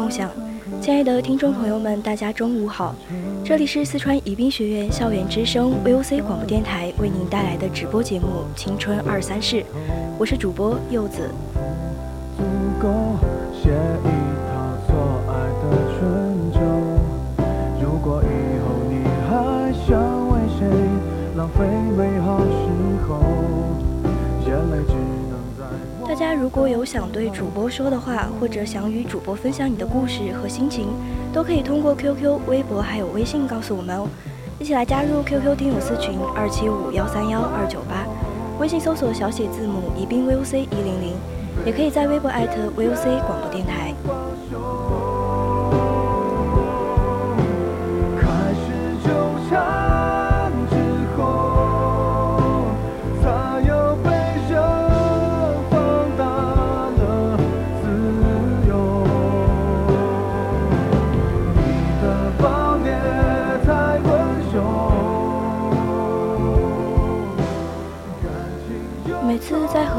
共享，亲爱的听众朋友们，大家中午好，这里是四川宜宾学院校园之声 VOC 广播电台为您带来的直播节目《青春二三事》，我是主播柚子。那如果有想对主播说的话，或者想与主播分享你的故事和心情，都可以通过 QQ、微博还有微信告诉我们哦。一起来加入 QQ 听友私群二七五幺三幺二九八，微信搜索小写字母宜宾 VOC 一零零，也可以在微博艾特 VOC 广播电台。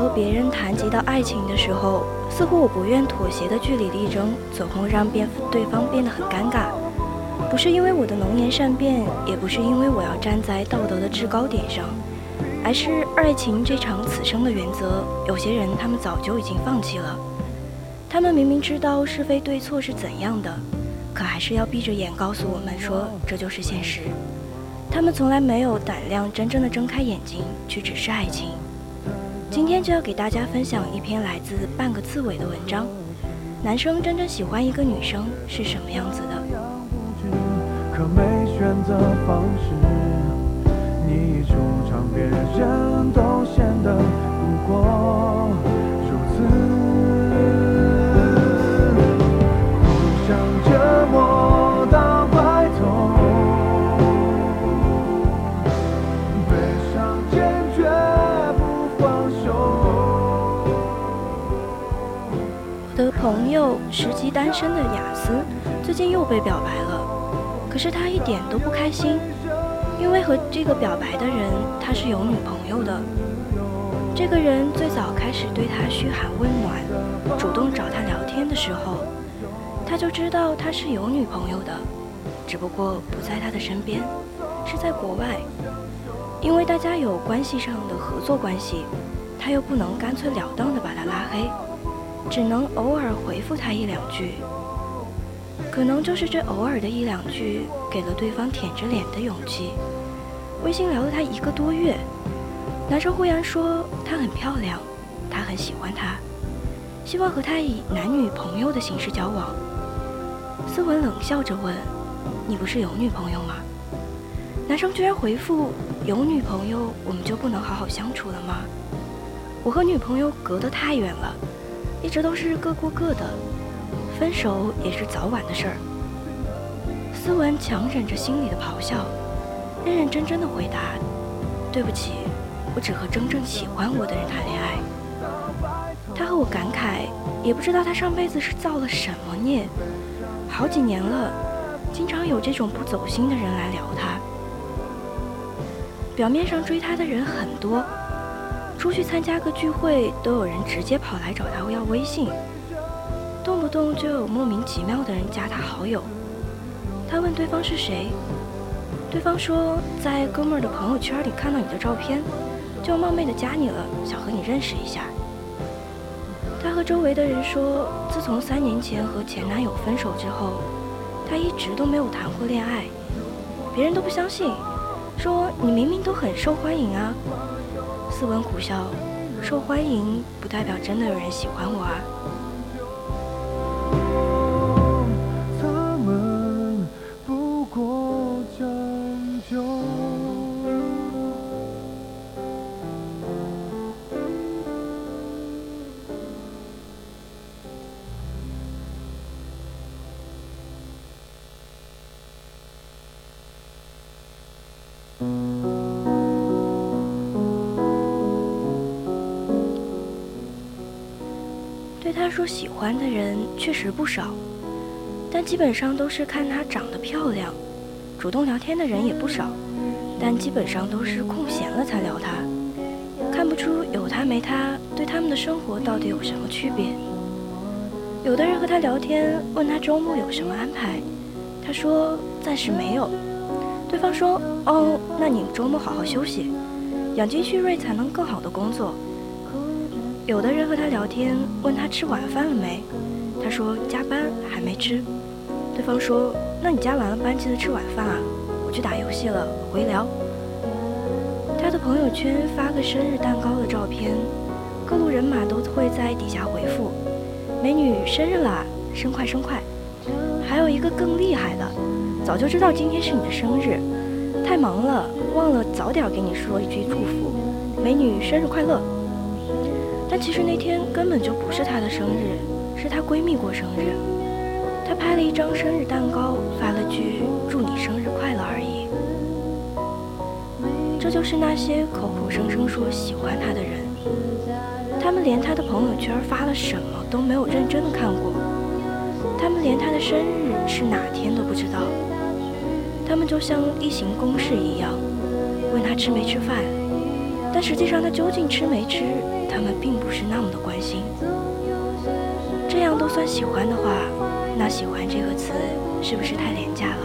和别人谈及到爱情的时候，似乎我不愿妥协的据理力争，总会让变对方变得很尴尬。不是因为我的浓言善辩，也不是因为我要站在道德的制高点上，而是爱情这场此生的原则，有些人他们早就已经放弃了。他们明明知道是非对错是怎样的，可还是要闭着眼告诉我们说这就是现实。他们从来没有胆量真正的睁开眼睛去直视爱情。今天就要给大家分享一篇来自半个刺猬的文章。男生真正喜欢一个女生是什么样子的？可没选择方式，你一出场，别人都显得不过如此。朋友实际单身的雅思，最近又被表白了，可是他一点都不开心，因为和这个表白的人他是有女朋友的。这个人最早开始对他嘘寒问暖，主动找他聊天的时候，他就知道他是有女朋友的，只不过不在他的身边，是在国外。因为大家有关系上的合作关系，他又不能干脆了当的把他拉黑。只能偶尔回复他一两句，可能就是这偶尔的一两句，给了对方舔着脸的勇气。微信聊了他一个多月，男生忽然说她很漂亮，他很喜欢她，希望和她以男女朋友的形式交往。思文冷笑着问：“你不是有女朋友吗？”男生居然回复：“有女朋友，我们就不能好好相处了吗？我和女朋友隔得太远了。”一直都是各过各的，分手也是早晚的事儿。思文强忍着心里的咆哮，认认真真的回答：“对不起，我只和真正喜欢我的人谈恋爱。”他和我感慨，也不知道他上辈子是造了什么孽，好几年了，经常有这种不走心的人来撩他。表面上追他的人很多。出去参加个聚会，都有人直接跑来找他要微信，动不动就有莫名其妙的人加他好友。他问对方是谁，对方说在哥们儿的朋友圈里看到你的照片，就冒昧的加你了，想和你认识一下。他和周围的人说，自从三年前和前男友分手之后，他一直都没有谈过恋爱。别人都不相信，说你明明都很受欢迎啊。斯文苦笑，受欢迎不代表真的有人喜欢我啊。对他说喜欢的人确实不少，但基本上都是看他长得漂亮。主动聊天的人也不少，但基本上都是空闲了才聊他。看不出有他没他对他们的生活到底有什么区别。有的人和他聊天，问他周末有什么安排，他说暂时没有。对方说哦，那你周末好好休息，养精蓄锐才能更好的工作。有的人和他聊天，问他吃晚饭了没，他说加班还没吃。对方说：“那你加完了班记得吃晚饭啊，我去打游戏了，回聊。”他的朋友圈发个生日蛋糕的照片，各路人马都会在底下回复：“美女生日啦，生快生快。”还有一个更厉害的，早就知道今天是你的生日，太忙了忘了早点给你说一句祝福，美女生日快乐。其实那天根本就不是她的生日，是她闺蜜过生日。她拍了一张生日蛋糕，发了句“祝你生日快乐”而已。这就是那些口口声声说喜欢她的人，他们连她的朋友圈发了什么都没有认真的看过，他们连她的生日是哪天都不知道。他们就像例行公事一样，问她吃没吃饭，但实际上他究竟吃没吃？他们并不是那么的关心，这样都算喜欢的话，那喜欢这个词是不是太廉价了？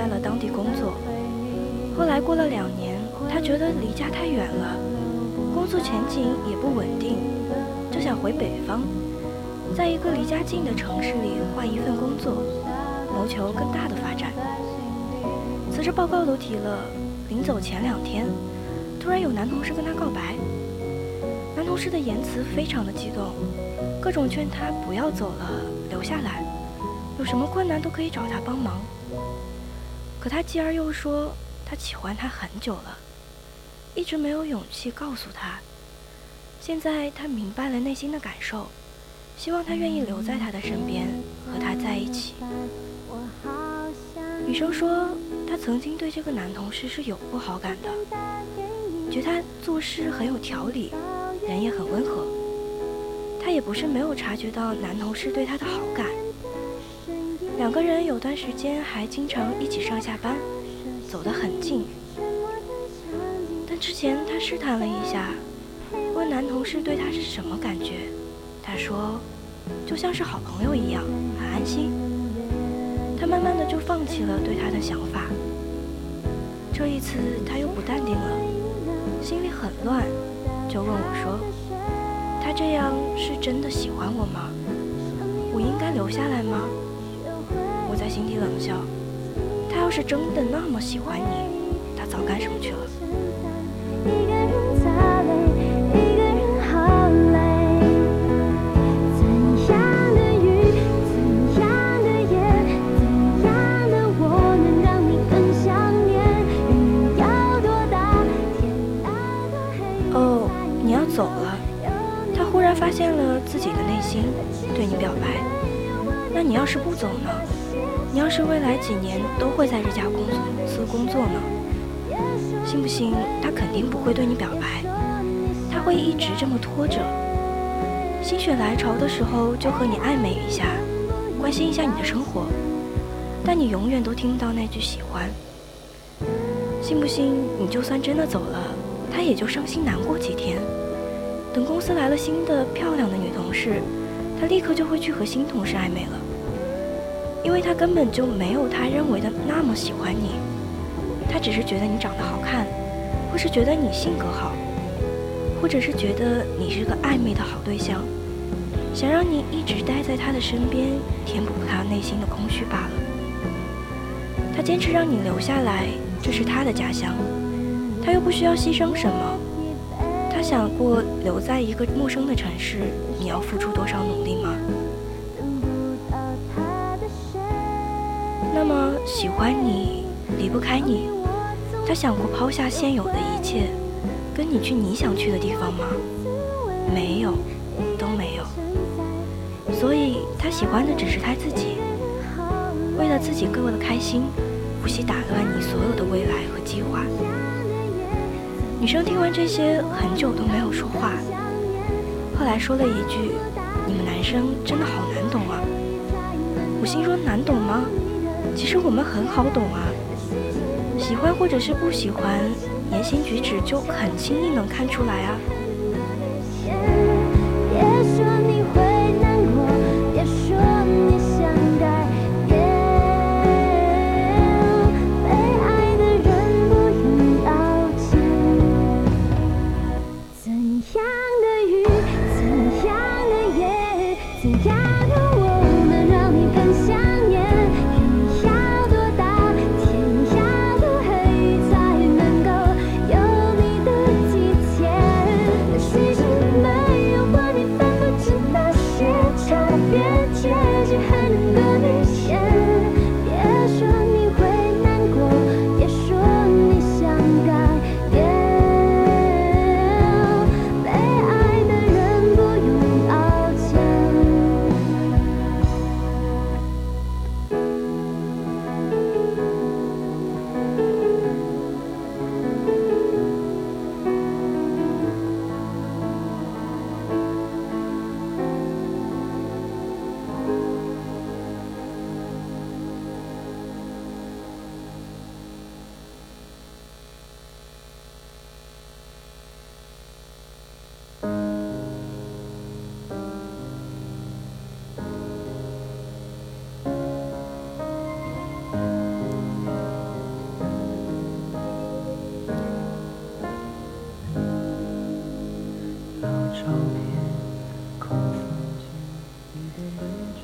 在了当地工作，后来过了两年，他觉得离家太远了，工作前景也不稳定，就想回北方，在一个离家近的城市里换一份工作，谋求更大的发展。辞职报告都提了，临走前两天，突然有男同事跟他告白。男同事的言辞非常的激动，各种劝他不要走了，留下来，有什么困难都可以找他帮忙。可他继而又说。他喜欢他很久了，一直没有勇气告诉他。现在他明白了内心的感受，希望他愿意留在他的身边，和他在一起。女生说，她曾经对这个男同事是有过好感的，觉得他做事很有条理，人也很温和。她也不是没有察觉到男同事对她的好感，两个人有段时间还经常一起上下班。走得很近，但之前他试探了一下，问男同事对他是什么感觉，他说，就像是好朋友一样，很安心。他慢慢的就放弃了对他的想法。这一次他又不淡定了，心里很乱，就问我说，他这样是真的喜欢我吗？我应该留下来吗？心底冷笑。他要是真的那么喜欢你，他早干什么去了？哦，你要走了。他忽然发现了自己的内心，对你表白。那你要是不走呢？你要是未来几年都会在这家公司工作呢？信不信他肯定不会对你表白，他会一直这么拖着，心血来潮的时候就和你暧昧一下，关心一下你的生活，但你永远都听不到那句喜欢。信不信？你就算真的走了，他也就伤心难过几天。等公司来了新的漂亮的女同事，他立刻就会去和新同事暧昧了，因为他根本就没有他认为的那么喜欢你，他只是觉得你长得好看，或是觉得你性格好，或者是觉得你是个暧昧的好对象，想让你一直待在他的身边，填补他内心的空虚罢了。他坚持让你留下来，这是他的家乡，他又不需要牺牲什么。他想过留在一个陌生的城市，你要付出多少努力吗？那么喜欢你，离不开你，他想过抛下现有的一切，跟你去你想去的地方吗？没有，都没有。所以他喜欢的只是他自己，为了自己过得开心，不惜打乱你所有的未来和计划。女生听完这些，很久都没有说话。后来说了一句：“你们男生真的好难懂啊！”我心说：“难懂吗？其实我们很好懂啊。喜欢或者是不喜欢，言行举止就很轻易能看出来啊。”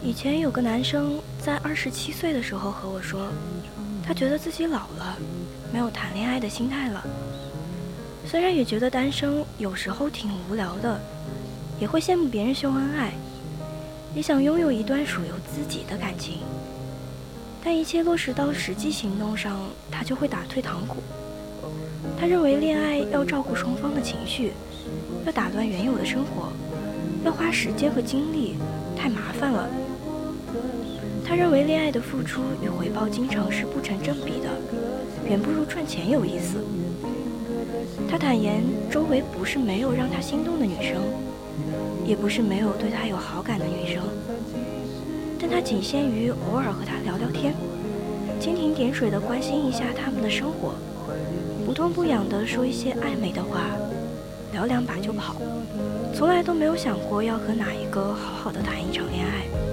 以前有个男生在二十七岁的时候和我说，他觉得自己老了，没有谈恋爱的心态了。虽然也觉得单身有时候挺无聊的，也会羡慕别人秀恩爱，也想拥有一段属于自己的感情。但一切落实到实际行动上，他就会打退堂鼓。他认为恋爱要照顾双方的情绪，要打乱原有的生活，要花时间和精力，太麻烦了。他认为恋爱的付出与回报经常是不成正比的，远不如赚钱有意思。他坦言，周围不是没有让他心动的女生，也不是没有对他有好感的女生，但他仅限于偶尔和他聊聊天，蜻蜓点水地关心一下他们的生活，不痛不痒地说一些暧昧的话，聊两把就跑，从来都没有想过要和哪一个好好的谈一场恋爱。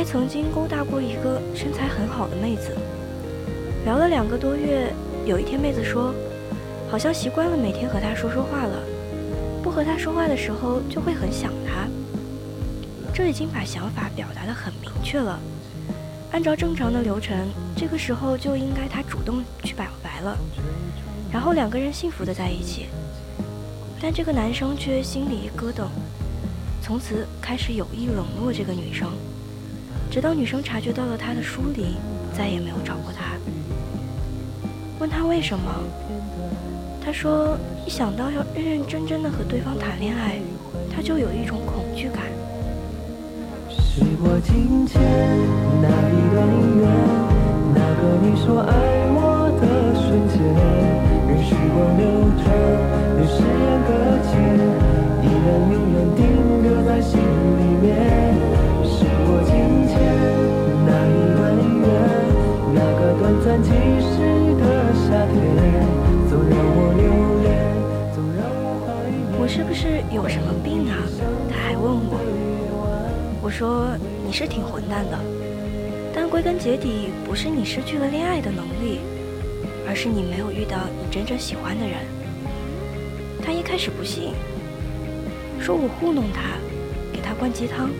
还曾经勾搭过一个身材很好的妹子，聊了两个多月。有一天，妹子说，好像习惯了每天和他说说话了，不和他说话的时候就会很想他。这已经把想法表达的很明确了。按照正常的流程，这个时候就应该他主动去表白了，然后两个人幸福的在一起。但这个男生却心里一咯噔，从此开始有意冷落这个女生。直到女生察觉到了他的疏离再也没有找过他。问他为什么他说一想到要认认真真的和对方谈恋爱他就有一种恐惧感。时过境迁那一段姻缘那个你说爱我的瞬间任时光流转任誓言搁浅依然永远定格在心里面。时过境是不是有什么病啊？他还问我。我说你是挺混蛋的，但归根结底不是你失去了恋爱的能力，而是你没有遇到你真正喜欢的人。他一开始不信，说我糊弄他，给他灌鸡汤。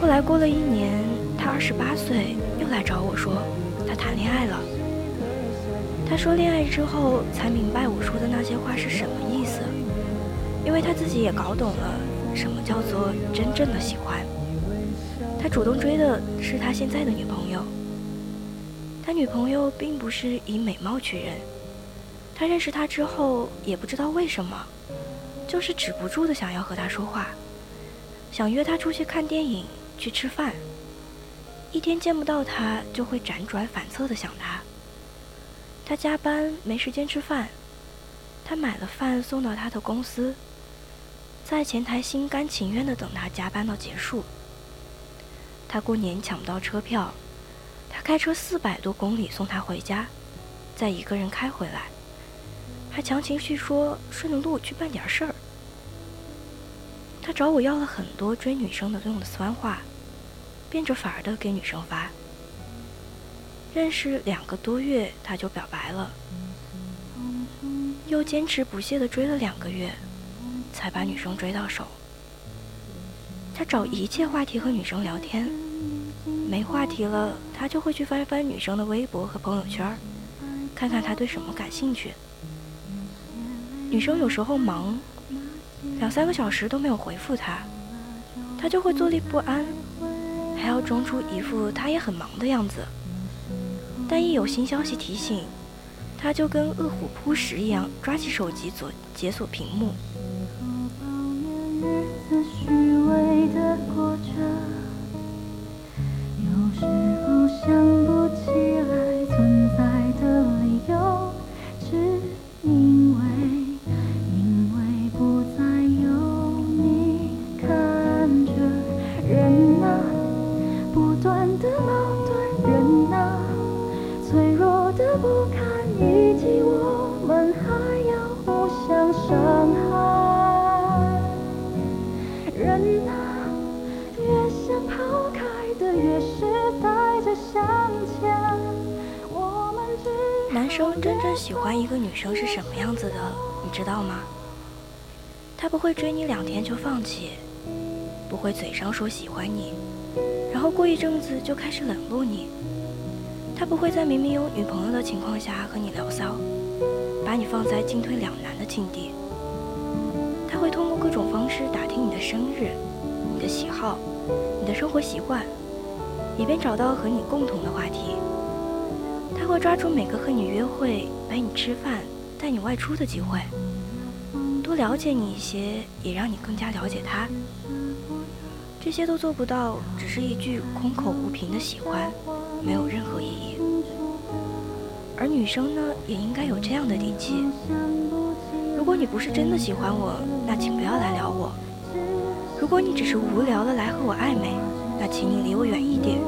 后来过了一年，他二十八岁，又来找我说他谈恋爱了。他说恋爱之后才明白我说的那些话是什么，因为他自己也搞懂了什么叫做真正的喜欢。他主动追的是他现在的女朋友。他女朋友并不是以美貌取人，他认识她之后也不知道为什么，就是止不住的想要和她说话，想约她出去看电影、去吃饭。一天见不到她，就会辗转反侧的想她。他加班没时间吃饭，他买了饭送到他的公司，在前台心甘情愿的等他加班到结束。他过年抢不到车票，他开车四百多公里送他回家，再一个人开回来，还强行去说顺着路去办点事儿。他找我要了很多追女生的用的酸话，变着法儿的给女生发。认识两个多月，他就表白了，又坚持不懈的追了两个月，才把女生追到手。他找一切话题和女生聊天，没话题了，他就会去翻翻女生的微博和朋友圈，看看她对什么感兴趣。女生有时候忙，两三个小时都没有回复他，他就会坐立不安，还要装出一副他也很忙的样子。但一有新消息提醒，他就跟饿虎扑食一样，抓起手机左解锁屏幕。日子虚伪地过着有时候想不起来存在的理由，男生真正喜欢一个女生是什么样子的，你知道吗？他不会追你两天就放弃，不会嘴上说喜欢你，然后过一阵子就开始冷落你。他不会在明明有女朋友的情况下和你聊骚，把你放在进退两难的境地。他会通过各种方式打听你的生日、你的喜好、你的生活习惯，以便找到和你共同的话题。他会抓住每个和你约会、陪你吃饭、带你外出的机会，多了解你一些，也让你更加了解他。这些都做不到，只是一句空口无凭的喜欢。没有任何意义，而女生呢，也应该有这样的底气。如果你不是真的喜欢我，那请不要来撩我；如果你只是无聊的来和我暧昧，那请你离我远一点；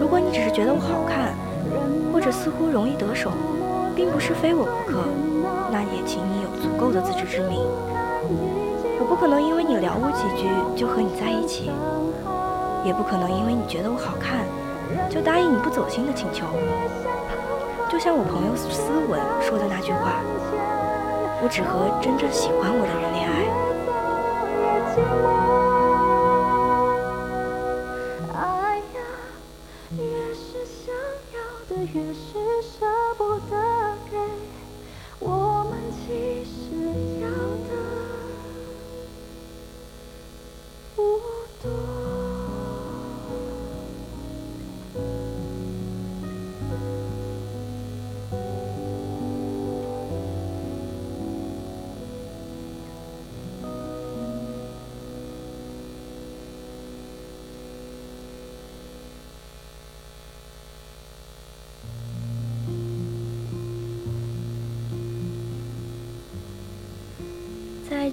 如果你只是觉得我好看，或者似乎容易得手，并不是非我不可，那也请你有足够的自知之明。我不可能因为你聊我几句就和你在一起，也不可能因为你觉得我好看。就答应你不走心的请求，就像我朋友斯文说的那句话：“我只和真正喜欢我的人恋爱。”爱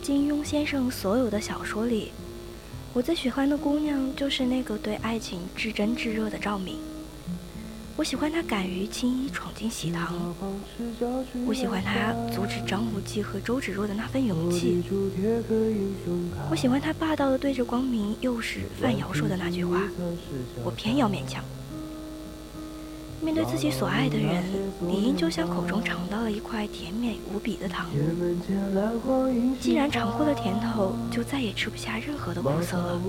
金庸先生所有的小说里，我最喜欢的姑娘就是那个对爱情至真至热的赵敏。我喜欢她敢于轻易闯进喜堂，我喜欢她阻止张无忌和周芷若的那份勇气，我喜欢她霸道的对着光明幼时范瑶说的那句话：“我偏要勉强。”面对自己所爱的人，理应就像口中尝到了一块甜美无比的糖。既然尝过了甜头，就再也吃不下任何的苦涩了。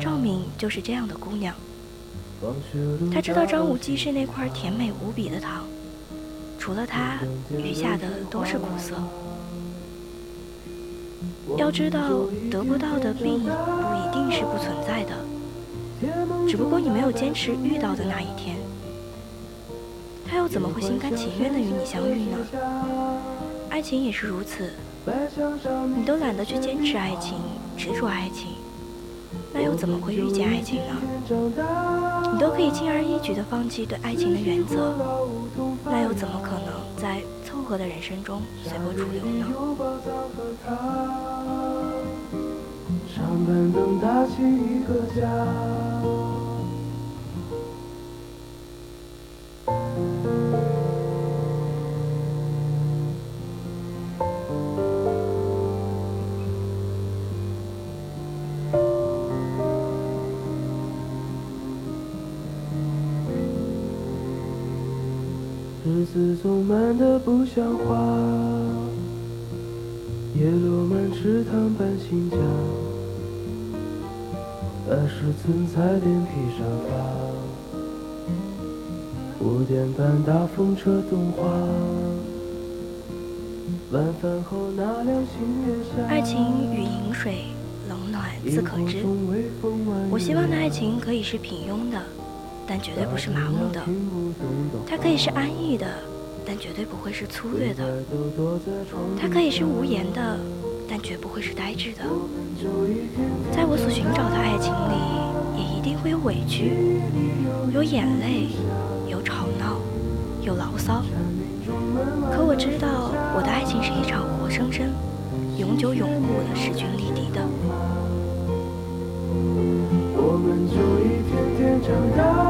赵敏就是这样的姑娘。她知道张无忌是那块甜美无比的糖，除了他，余下的都是苦涩。要知道，得不到的并不一定是不存在的，只不过你没有坚持遇到的那一天。他又怎么会心甘情愿的与你相遇呢？爱情也是如此，你都懒得去坚持爱情，执着爱情。那又怎么会遇见爱情呢？你都可以轻而易举的放弃对爱情的原则，那又怎么可能在凑合的人生中随波逐流呢？日子总慢得不像话，叶落满池塘搬新家，儿时存在脸皮沙发，五点半大风车动画，晚饭后那辆星月下。爱情与饮水，冷暖自可知。我希望的爱情可以是平庸的。但绝对不是麻木的，它可以是安逸的，但绝对不会是粗略的；它可以是无言的，但绝不会是呆滞的。在我所寻找的爱情里，也一定会有委屈，有眼泪，有吵闹，有牢骚。可我知道，我的爱情是一场活生生、永久永固的势均力敌的。我们就一天天长大，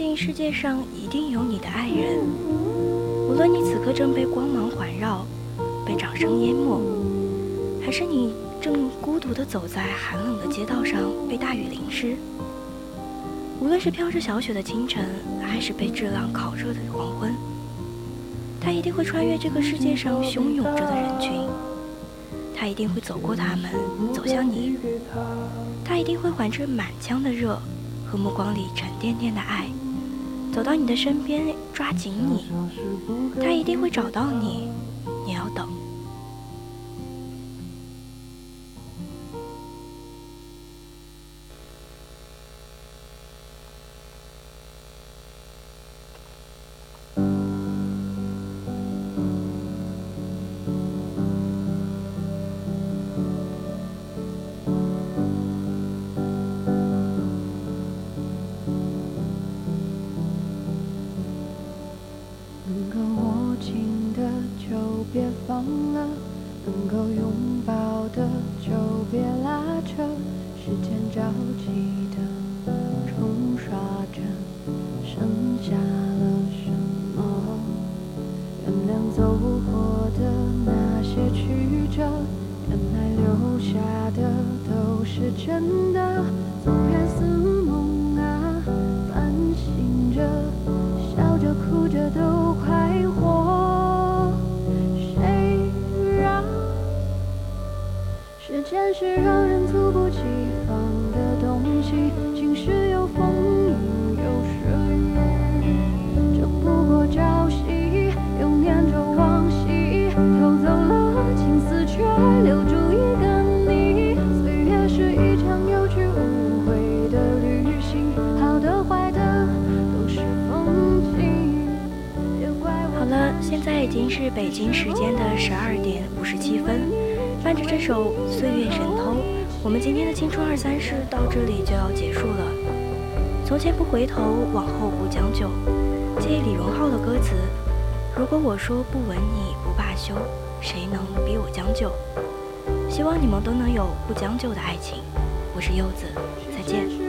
信，世界上一定有你的爱人，无论你此刻正被光芒环绕，被掌声淹没。还是你正孤独地走在寒冷的街道上，被大雨淋湿。无论是飘着小雪的清晨，还是被炙浪烤热的黄昏，他一定会穿越这个世界上汹涌着的人群。他一定会走过他们，走向你。他一定会怀着满腔的热和目光里沉甸甸的爱，走到你的身边，抓紧你。他一定会找到你，你要等。别放了能够拥抱的就别拉扯时间着急的冲刷着剩下回头往后不将就。借李荣浩的歌词如果我说不吻你不罢休谁能逼我将就？希望你们都能有不将就的爱情。我是柚子再见。